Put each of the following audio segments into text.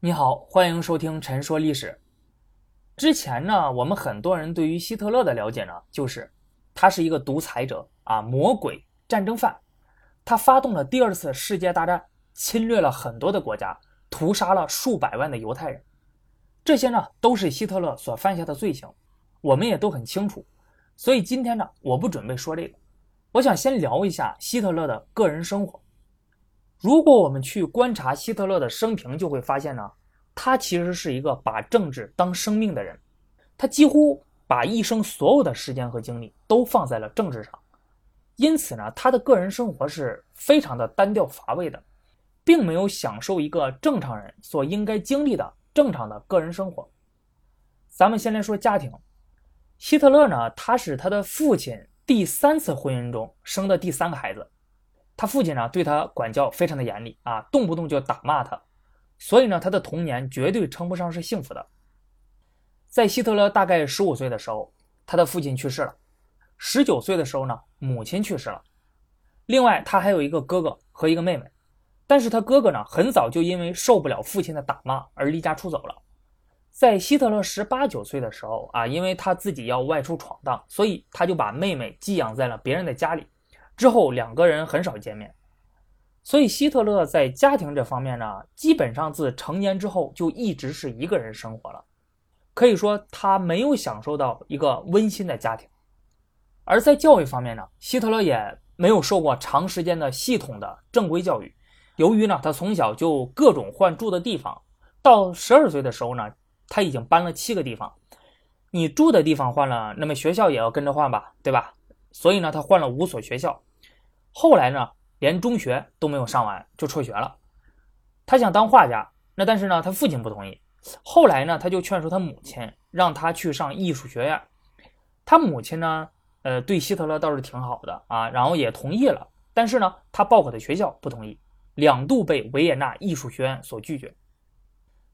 你好，欢迎收听《陈说历史》。之前呢，我们很多人对于希特勒的了解呢，就是他是一个独裁者啊，魔鬼、战争犯。他发动了第二次世界大战，侵略了很多的国家，屠杀了数百万的犹太人。这些呢，都是希特勒所犯下的罪行，我们也都很清楚。所以今天呢，我不准备说这个，我想先聊一下希特勒的个人生活。如果我们去观察希特勒的生平，就会发现呢，他其实是一个把政治当生命的人，他几乎把一生所有的时间和精力都放在了政治上，因此呢，他的个人生活是非常的单调乏味的，并没有享受一个正常人所应该经历的正常的个人生活。咱们先来说家庭，希特勒呢，他是他的父亲第三次婚姻中生的第三个孩子。他父亲呢，对他管教非常的严厉啊，动不动就打骂他，所以呢，他的童年绝对称不上是幸福的。在希特勒大概十五岁的时候，他的父亲去世了；十九岁的时候呢，母亲去世了。另外，他还有一个哥哥和一个妹妹，但是他哥哥呢，很早就因为受不了父亲的打骂而离家出走了。在希特勒十八九岁的时候啊，因为他自己要外出闯荡，所以他就把妹妹寄养在了别人的家里。之后两个人很少见面，所以希特勒在家庭这方面呢，基本上自成年之后就一直是一个人生活了，可以说他没有享受到一个温馨的家庭。而在教育方面呢，希特勒也没有受过长时间的系统的正规教育。由于呢，他从小就各种换住的地方，到十二岁的时候呢，他已经搬了七个地方。你住的地方换了，那么学校也要跟着换吧，对吧？所以呢，他换了五所学校。后来呢，连中学都没有上完就辍学了。他想当画家，那但是呢，他父亲不同意。后来呢，他就劝说他母亲，让他去上艺术学院。他母亲呢，呃，对希特勒倒是挺好的啊，然后也同意了。但是呢，他报考的学校不同意，两度被维也纳艺术学院所拒绝。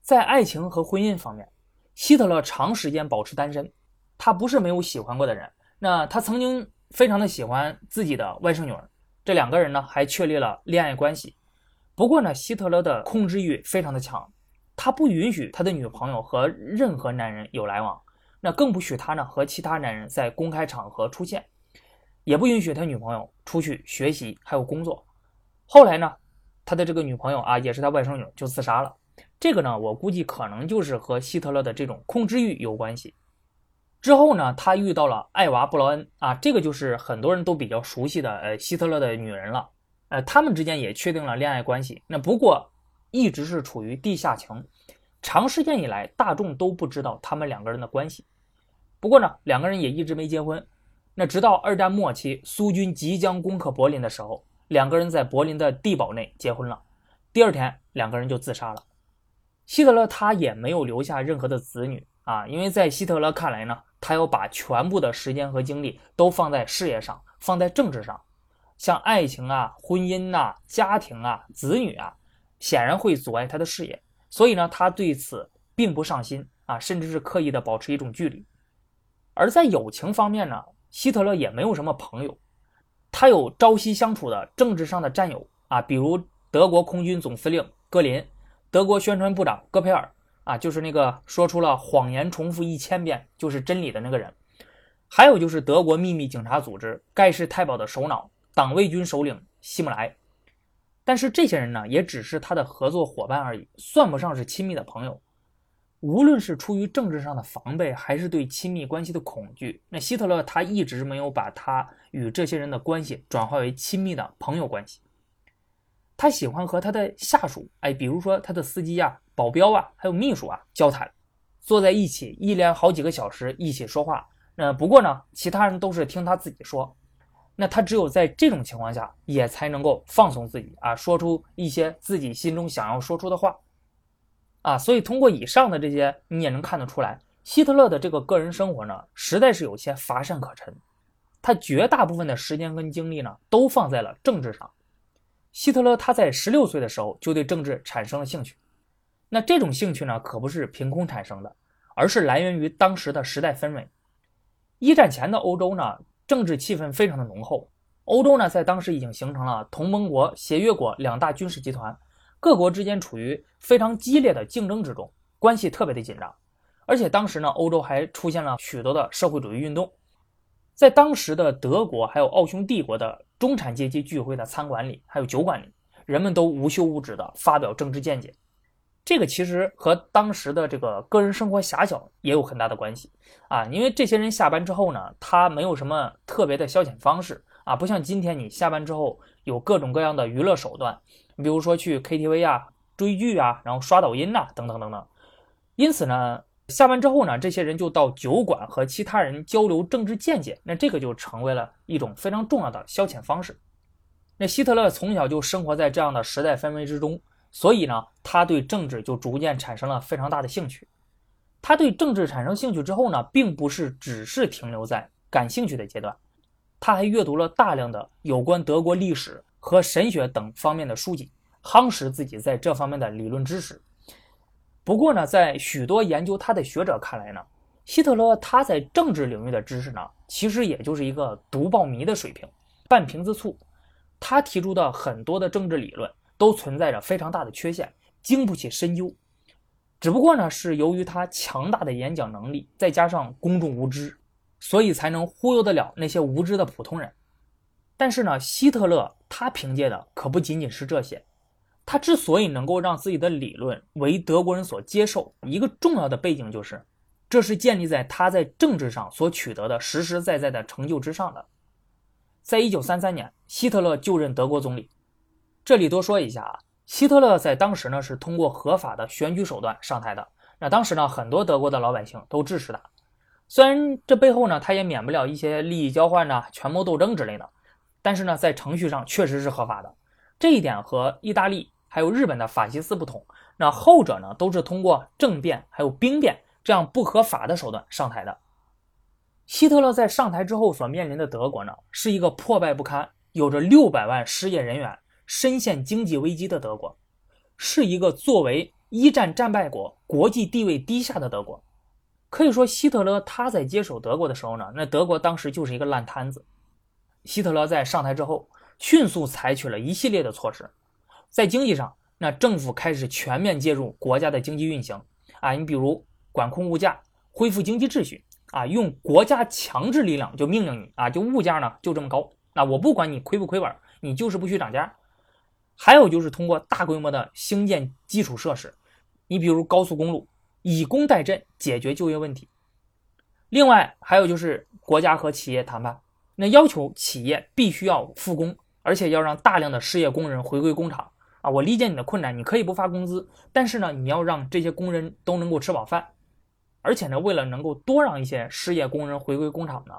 在爱情和婚姻方面，希特勒长时间保持单身。他不是没有喜欢过的人，那他曾经非常的喜欢自己的外甥女儿。这两个人呢还确立了恋爱关系，不过呢，希特勒的控制欲非常的强，他不允许他的女朋友和任何男人有来往，那更不许他呢和其他男人在公开场合出现，也不允许他女朋友出去学习还有工作。后来呢，他的这个女朋友啊也是他外甥女就自杀了，这个呢我估计可能就是和希特勒的这种控制欲有关系。之后呢，他遇到了艾娃·布劳恩啊，这个就是很多人都比较熟悉的呃希特勒的女人了。呃，他们之间也确定了恋爱关系。那不过一直是处于地下情，长时间以来大众都不知道他们两个人的关系。不过呢，两个人也一直没结婚。那直到二战末期，苏军即将攻克柏林的时候，两个人在柏林的地堡内结婚了。第二天，两个人就自杀了。希特勒他也没有留下任何的子女啊，因为在希特勒看来呢。他要把全部的时间和精力都放在事业上，放在政治上，像爱情啊、婚姻呐、家庭啊、子女啊，显然会阻碍他的事业。所以呢，他对此并不上心啊，甚至是刻意的保持一种距离。而在友情方面呢，希特勒也没有什么朋友，他有朝夕相处的政治上的战友啊，比如德国空军总司令戈林、德国宣传部长戈培尔。啊，就是那个说出了谎言重复一千遍就是真理的那个人，还有就是德国秘密警察组织盖世太保的首脑、党卫军首领希姆莱。但是这些人呢，也只是他的合作伙伴而已，算不上是亲密的朋友。无论是出于政治上的防备，还是对亲密关系的恐惧，那希特勒他一直没有把他与这些人的关系转化为亲密的朋友关系。他喜欢和他的下属，哎，比如说他的司机呀。保镖啊，还有秘书啊，交谈，坐在一起一连好几个小时一起说话。那不过呢，其他人都是听他自己说。那他只有在这种情况下，也才能够放松自己啊，说出一些自己心中想要说出的话。啊，所以通过以上的这些，你也能看得出来，希特勒的这个个人生活呢，实在是有些乏善可陈。他绝大部分的时间跟精力呢，都放在了政治上。希特勒他在十六岁的时候就对政治产生了兴趣。那这种兴趣呢，可不是凭空产生的，而是来源于当时的时代氛围。一战前的欧洲呢，政治气氛非常的浓厚。欧洲呢，在当时已经形成了同盟国、协约国两大军事集团，各国之间处于非常激烈的竞争之中，关系特别的紧张。而且当时呢，欧洲还出现了许多的社会主义运动。在当时的德国，还有奥匈帝国的中产阶级聚会的餐馆里，还有酒馆里，人们都无休无止地发表政治见解。这个其实和当时的这个个人生活狭小也有很大的关系啊，因为这些人下班之后呢，他没有什么特别的消遣方式啊，不像今天你下班之后有各种各样的娱乐手段，比如说去 KTV 啊、追剧啊，然后刷抖音呐，等等等等。因此呢。下班之后呢，这些人就到酒馆和其他人交流政治见解，那这个就成为了一种非常重要的消遣方式。那希特勒从小就生活在这样的时代氛围之中，所以呢，他对政治就逐渐产生了非常大的兴趣。他对政治产生兴趣之后呢，并不是只是停留在感兴趣的阶段，他还阅读了大量的有关德国历史和神学等方面的书籍，夯实自己在这方面的理论知识。不过呢，在许多研究他的学者看来呢，希特勒他在政治领域的知识呢，其实也就是一个读报迷的水平，半瓶子醋。他提出的很多的政治理论都存在着非常大的缺陷，经不起深究。只不过呢，是由于他强大的演讲能力，再加上公众无知，所以才能忽悠得了那些无知的普通人。但是呢，希特勒他凭借的可不仅仅是这些。他之所以能够让自己的理论为德国人所接受，一个重要的背景就是，这是建立在他在政治上所取得的实实在在的成就之上的。在一九三三年，希特勒就任德国总理。这里多说一下啊，希特勒在当时呢是通过合法的选举手段上台的。那当时呢，很多德国的老百姓都支持他。虽然这背后呢，他也免不了一些利益交换呐、权谋斗争之类的，但是呢，在程序上确实是合法的。这一点和意大利。还有日本的法西斯不同，那后者呢都是通过政变还有兵变这样不合法的手段上台的。希特勒在上台之后所面临的德国呢，是一个破败不堪、有着六百万失业人员、深陷经济危机的德国，是一个作为一战战败国、国际地位低下的德国。可以说，希特勒他在接手德国的时候呢，那德国当时就是一个烂摊子。希特勒在上台之后，迅速采取了一系列的措施。在经济上，那政府开始全面介入国家的经济运行啊，你比如管控物价、恢复经济秩序啊，用国家强制力量就命令你啊，就物价呢就这么高，那我不管你亏不亏本，你就是不许涨价。还有就是通过大规模的兴建基础设施，你比如高速公路，以工代赈，解决就业问题。另外还有就是国家和企业谈判，那要求企业必须要复工，而且要让大量的失业工人回归工厂。啊，我理解你的困难，你可以不发工资，但是呢，你要让这些工人都能够吃饱饭，而且呢，为了能够多让一些失业工人回归工厂呢，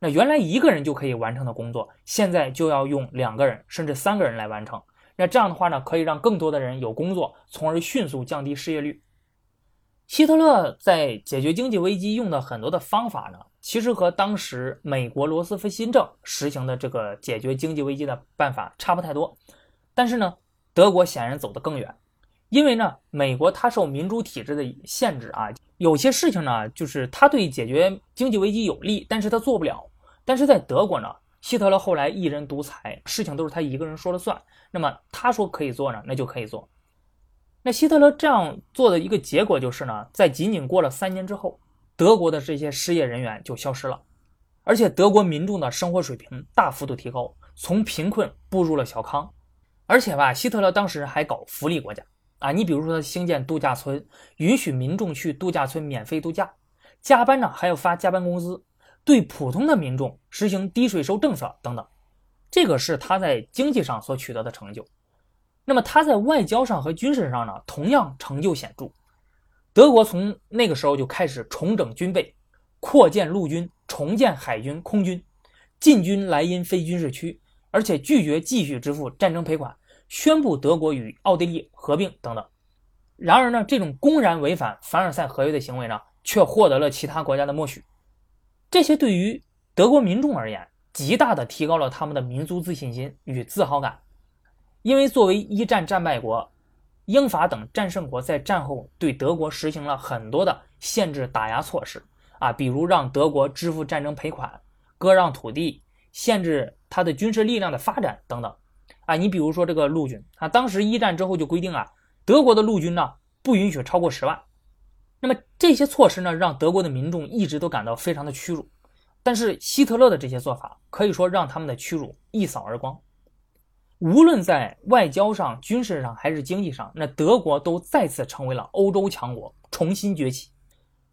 那原来一个人就可以完成的工作，现在就要用两个人甚至三个人来完成。那这样的话呢，可以让更多的人有工作，从而迅速降低失业率。希特勒在解决经济危机用的很多的方法呢，其实和当时美国罗斯福新政实行的这个解决经济危机的办法差不太多，但是呢。德国显然走得更远，因为呢，美国它受民主体制的限制啊，有些事情呢，就是它对解决经济危机有利，但是它做不了。但是在德国呢，希特勒后来一人独裁，事情都是他一个人说了算。那么他说可以做呢，那就可以做。那希特勒这样做的一个结果就是呢，在仅仅过了三年之后，德国的这些失业人员就消失了，而且德国民众的生活水平大幅度提高，从贫困步入了小康。而且吧，希特勒当时还搞福利国家啊，你比如说他兴建度假村，允许民众去度假村免费度假，加班呢还要发加班工资，对普通的民众实行低税收政策等等，这个是他在经济上所取得的成就。那么他在外交上和军事上呢，同样成就显著。德国从那个时候就开始重整军备，扩建陆军，重建海军、空军，进军莱茵非军事区。而且拒绝继续支付战争赔款，宣布德国与奥地利合并等等。然而呢，这种公然违反凡尔赛合约的行为呢，却获得了其他国家的默许。这些对于德国民众而言，极大的提高了他们的民族自信心与自豪感。因为作为一战战败国，英法等战胜国在战后对德国实行了很多的限制打压措施啊，比如让德国支付战争赔款、割让土地。限制他的军事力量的发展等等，啊，你比如说这个陆军啊，当时一战之后就规定啊，德国的陆军呢不允许超过十万。那么这些措施呢，让德国的民众一直都感到非常的屈辱。但是希特勒的这些做法，可以说让他们的屈辱一扫而光。无论在外交上、军事上还是经济上，那德国都再次成为了欧洲强国，重新崛起。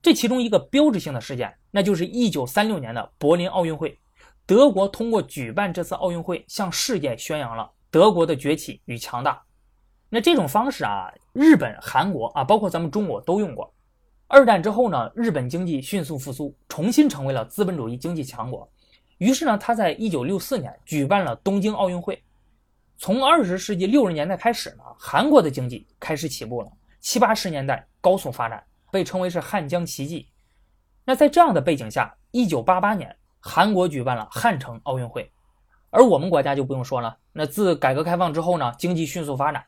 这其中一个标志性的事件，那就是1936年的柏林奥运会。德国通过举办这次奥运会，向世界宣扬了德国的崛起与强大。那这种方式啊，日本、韩国啊，包括咱们中国都用过。二战之后呢，日本经济迅速复苏，重新成为了资本主义经济强国。于是呢，他在一九六四年举办了东京奥运会。从二十世纪六十年代开始呢，韩国的经济开始起步了。七八十年代高速发展，被称为是汉江奇迹。那在这样的背景下，一九八八年，韩国举办了汉城奥运会。而我们国家就不用说了，那自改革开放之后呢，经济迅速发展。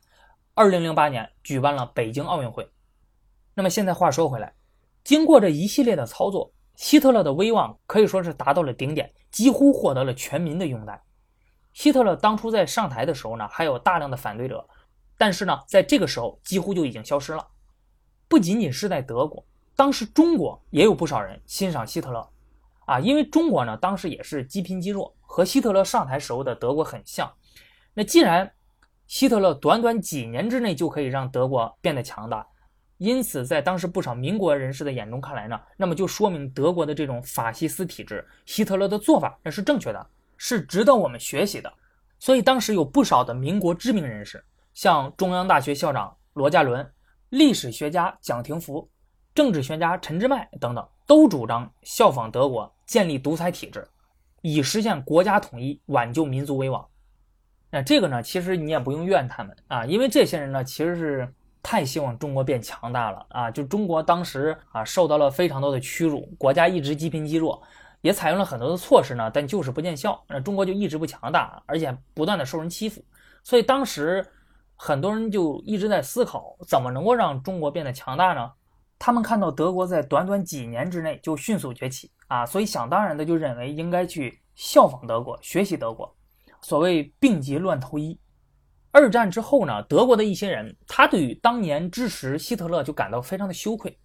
二零零八年举办了北京奥运会。那么现在话说回来，经过这一系列的操作，希特勒的威望可以说是达到了顶点，几乎获得了全民的拥戴。希特勒当初在上台的时候呢，还有大量的反对者，但是呢，在这个时候几乎就已经消失了。不仅仅是在德国，当时中国也有不少人欣赏希特勒，啊，因为中国呢当时也是积贫积弱，和希特勒上台时候的德国很像。那既然希特勒短短几年之内就可以让德国变得强大，因此，在当时不少民国人士的眼中看来呢，那么就说明德国的这种法西斯体制，希特勒的做法那是正确的，是值得我们学习的。所以，当时有不少的民国知名人士，像中央大学校长罗家伦、历史学家蒋廷福、政治学家陈之迈等等，都主张效仿德国，建立独裁体制，以实现国家统一，挽救民族危亡。那这个呢，其实你也不用怨他们啊，因为这些人呢，其实是。太希望中国变强大了啊！就中国当时啊，受到了非常多的屈辱，国家一直积贫积弱，也采用了很多的措施呢，但就是不见效，那中国就一直不强大，而且不断的受人欺负。所以当时很多人就一直在思考，怎么能够让中国变得强大呢？他们看到德国在短短几年之内就迅速崛起啊，所以想当然的就认为应该去效仿德国，学习德国。所谓病急乱投医。二战之后呢，德国的一些人，他对于当年支持希特勒就感到非常的羞愧，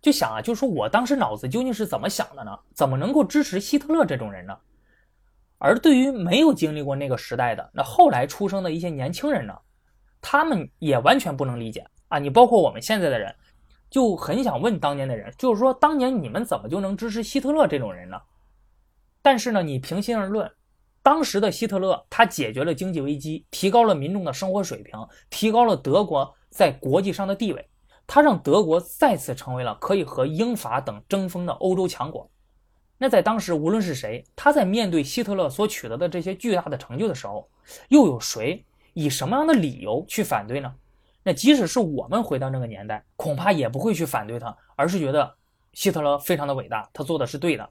就想啊，就是说我当时脑子究竟是怎么想的呢？怎么能够支持希特勒这种人呢？而对于没有经历过那个时代的那后来出生的一些年轻人呢，他们也完全不能理解啊！你包括我们现在的人，就很想问当年的人，就是说当年你们怎么就能支持希特勒这种人呢？但是呢，你平心而论。当时的希特勒，他解决了经济危机，提高了民众的生活水平，提高了德国在国际上的地位，他让德国再次成为了可以和英法等争锋的欧洲强国。那在当时，无论是谁，他在面对希特勒所取得的这些巨大的成就的时候，又有谁以什么样的理由去反对呢？那即使是我们回到那个年代，恐怕也不会去反对他，而是觉得希特勒非常的伟大，他做的是对的。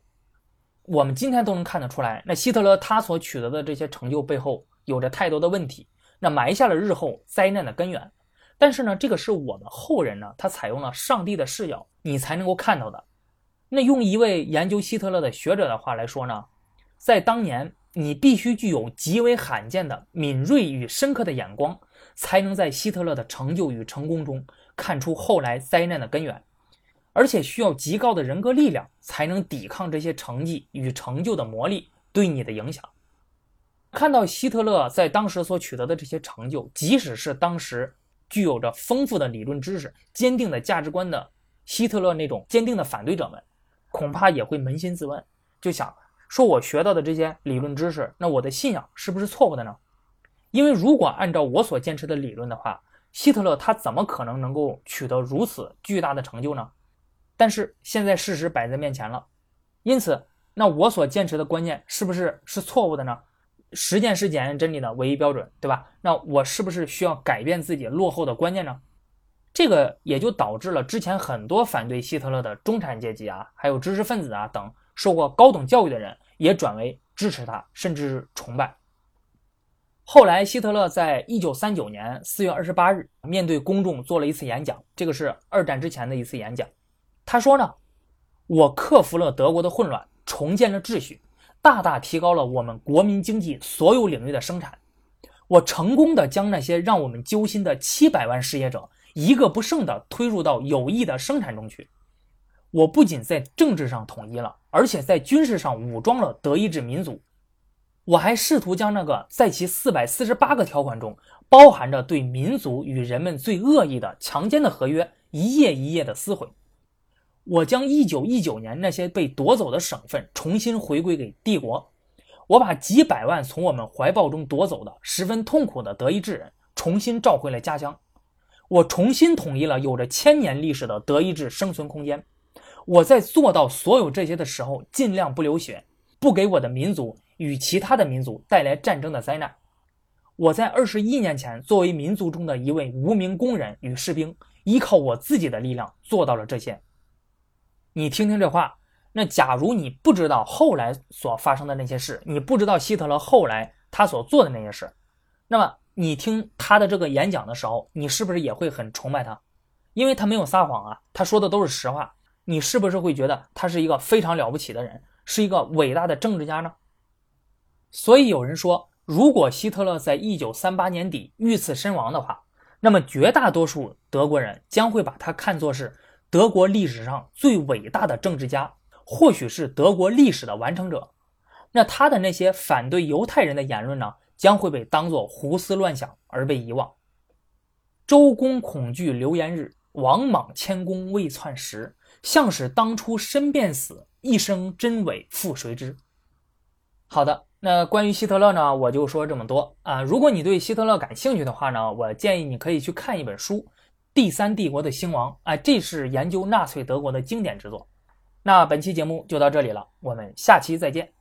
我们今天都能看得出来，那希特勒他所取得的这些成就背后有着太多的问题，那埋下了日后灾难的根源。但是呢，这个是我们后人呢，他采用了上帝的视角，你才能够看到的。那用一位研究希特勒的学者的话来说呢，在当年，你必须具有极为罕见的敏锐与深刻的眼光，才能在希特勒的成就与成功中看出后来灾难的根源。而且需要极高的人格力量，才能抵抗这些成绩与成就的魔力对你的影响。看到希特勒在当时所取得的这些成就，即使是当时具有着丰富的理论知识、坚定的价值观的希特勒那种坚定的反对者们，恐怕也会扪心自问，就想说：我学到的这些理论知识，那我的信仰是不是错误的呢？因为如果按照我所坚持的理论的话，希特勒他怎么可能能够取得如此巨大的成就呢？但是现在事实摆在面前了，因此，那我所坚持的观念是不是是错误的呢？实践是检验真理的唯一标准，对吧？那我是不是需要改变自己落后的观念呢？这个也就导致了之前很多反对希特勒的中产阶级啊，还有知识分子啊等受过高等教育的人，也转为支持他，甚至是崇拜。后来，希特勒在一九三九年四月二十八日面对公众做了一次演讲，这个是二战之前的一次演讲。他说呢，我克服了德国的混乱，重建了秩序，大大提高了我们国民经济所有领域的生产。我成功的将那些让我们揪心的七百万失业者一个不剩的推入到有益的生产中去。我不仅在政治上统一了，而且在军事上武装了德意志民族。我还试图将那个在其四百四十八个条款中包含着对民族与人们最恶意的强奸的合约一页一页的撕毁。我将一九一九年那些被夺走的省份重新回归给帝国。我把几百万从我们怀抱中夺走的十分痛苦的德意志人重新召回了家乡。我重新统一了有着千年历史的德意志生存空间。我在做到所有这些的时候，尽量不流血，不给我的民族。与其他的民族带来战争的灾难。我在二十一年前，作为民族中的一位无名工人与士兵，依靠我自己的力量做到了这些。你听听这话，那假如你不知道后来所发生的那些事，你不知道希特勒后来他所做的那些事，那么你听他的这个演讲的时候，你是不是也会很崇拜他？因为他没有撒谎啊，他说的都是实话。你是不是会觉得他是一个非常了不起的人，是一个伟大的政治家呢？所以有人说，如果希特勒在一九三八年底遇刺身亡的话，那么绝大多数德国人将会把他看作是德国历史上最伟大的政治家，或许是德国历史的完成者。那他的那些反对犹太人的言论呢，将会被当作胡思乱想而被遗忘。周公恐惧流言日，王莽谦恭未篡时。像是当初身便死，一生真伪复谁知？好的。那关于希特勒呢，我就说这么多啊。如果你对希特勒感兴趣的话呢，我建议你可以去看一本书《第三帝国的兴亡》啊，这是研究纳粹德国的经典之作。那本期节目就到这里了，我们下期再见。